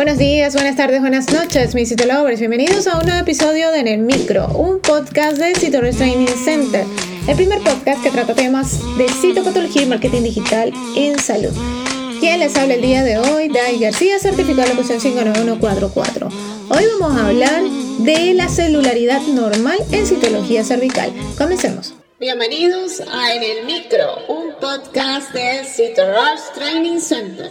Buenos días, buenas tardes, buenas noches, mis Citolovers. Bienvenidos a un nuevo episodio de En el Micro, un podcast de Citorus Training Center, el primer podcast que trata temas de citopatología y marketing digital en salud. Quien les habla el día de hoy, Dai García, certificado de locución 59144. Hoy vamos a hablar de la celularidad normal en citología cervical. Comencemos. Bienvenidos a En el Micro, un podcast de Citorus Training Center.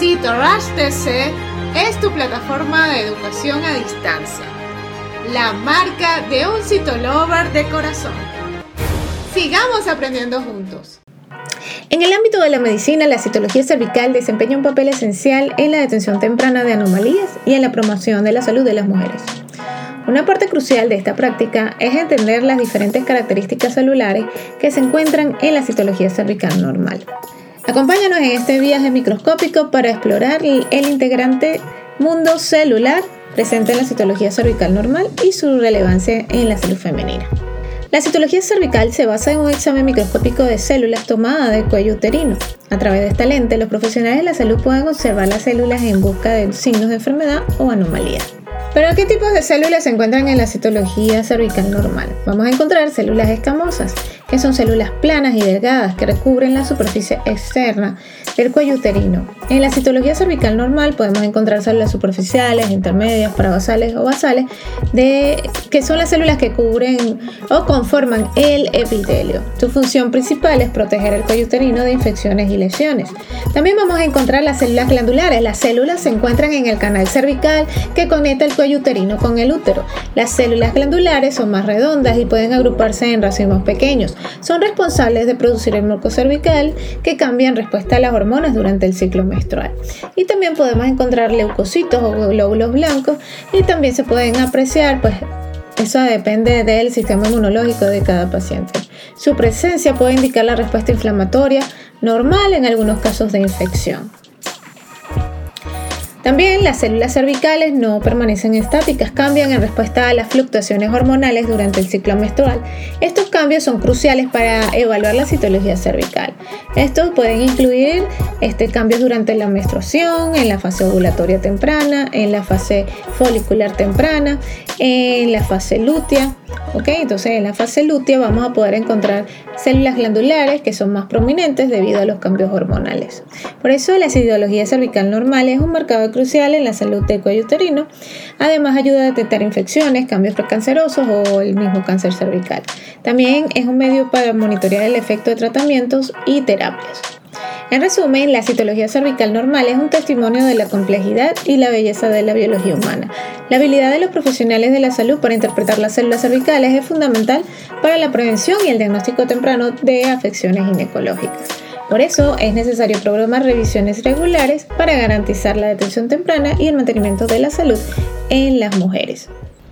Rush TC es tu plataforma de educación a distancia, la marca de un citolover de corazón. Sigamos aprendiendo juntos. En el ámbito de la medicina, la citología cervical desempeña un papel esencial en la detención temprana de anomalías y en la promoción de la salud de las mujeres. Una parte crucial de esta práctica es entender las diferentes características celulares que se encuentran en la citología cervical normal. Acompáñanos en este viaje microscópico para explorar el integrante mundo celular presente en la citología cervical normal y su relevancia en la salud femenina. La citología cervical se basa en un examen microscópico de células tomadas del cuello uterino. A través de esta lente, los profesionales de la salud pueden observar las células en busca de signos de enfermedad o anomalía. ¿Pero qué tipos de células se encuentran en la citología cervical normal? Vamos a encontrar células escamosas, que son células planas y delgadas que recubren la superficie externa del cuello uterino. En la citología cervical normal podemos encontrar células superficiales, intermedias, parabasales o basales, de, que son las células que cubren o conforman el epitelio. Su función principal es proteger el cuello uterino de infecciones y lesiones. También vamos a encontrar las células glandulares. Las células se encuentran en el canal cervical que conecta el cuello uterino con el útero. Las células glandulares son más redondas y pueden agruparse en racimos pequeños. Son responsables de producir el moco cervical que cambia en respuesta a las hormonas durante el ciclo menstrual. Y también podemos encontrar leucocitos o glóbulos blancos y también se pueden apreciar, pues eso depende del sistema inmunológico de cada paciente. Su presencia puede indicar la respuesta inflamatoria normal en algunos casos de infección. También las células cervicales no permanecen estáticas, cambian en respuesta a las fluctuaciones hormonales durante el ciclo menstrual. Estos cambios son cruciales para evaluar la citología cervical. Estos pueden incluir este, cambios durante la menstruación, en la fase ovulatoria temprana, en la fase folicular temprana, en la fase lútea. Entonces en la fase lútea vamos a poder encontrar células glandulares que son más prominentes debido a los cambios hormonales. Por eso la citología cervical normal es un marcador crucial en la salud del cuello uterino. Además ayuda a detectar infecciones, cambios precancerosos o el mismo cáncer cervical. También es un medio para monitorear el efecto de tratamientos y terapias. En resumen, la citología cervical normal es un testimonio de la complejidad y la belleza de la biología humana. La habilidad de los profesionales de la salud para interpretar las células cervicales es fundamental para la prevención y el diagnóstico temprano de afecciones ginecológicas. Por eso es necesario programar revisiones regulares para garantizar la detención temprana y el mantenimiento de la salud en las mujeres.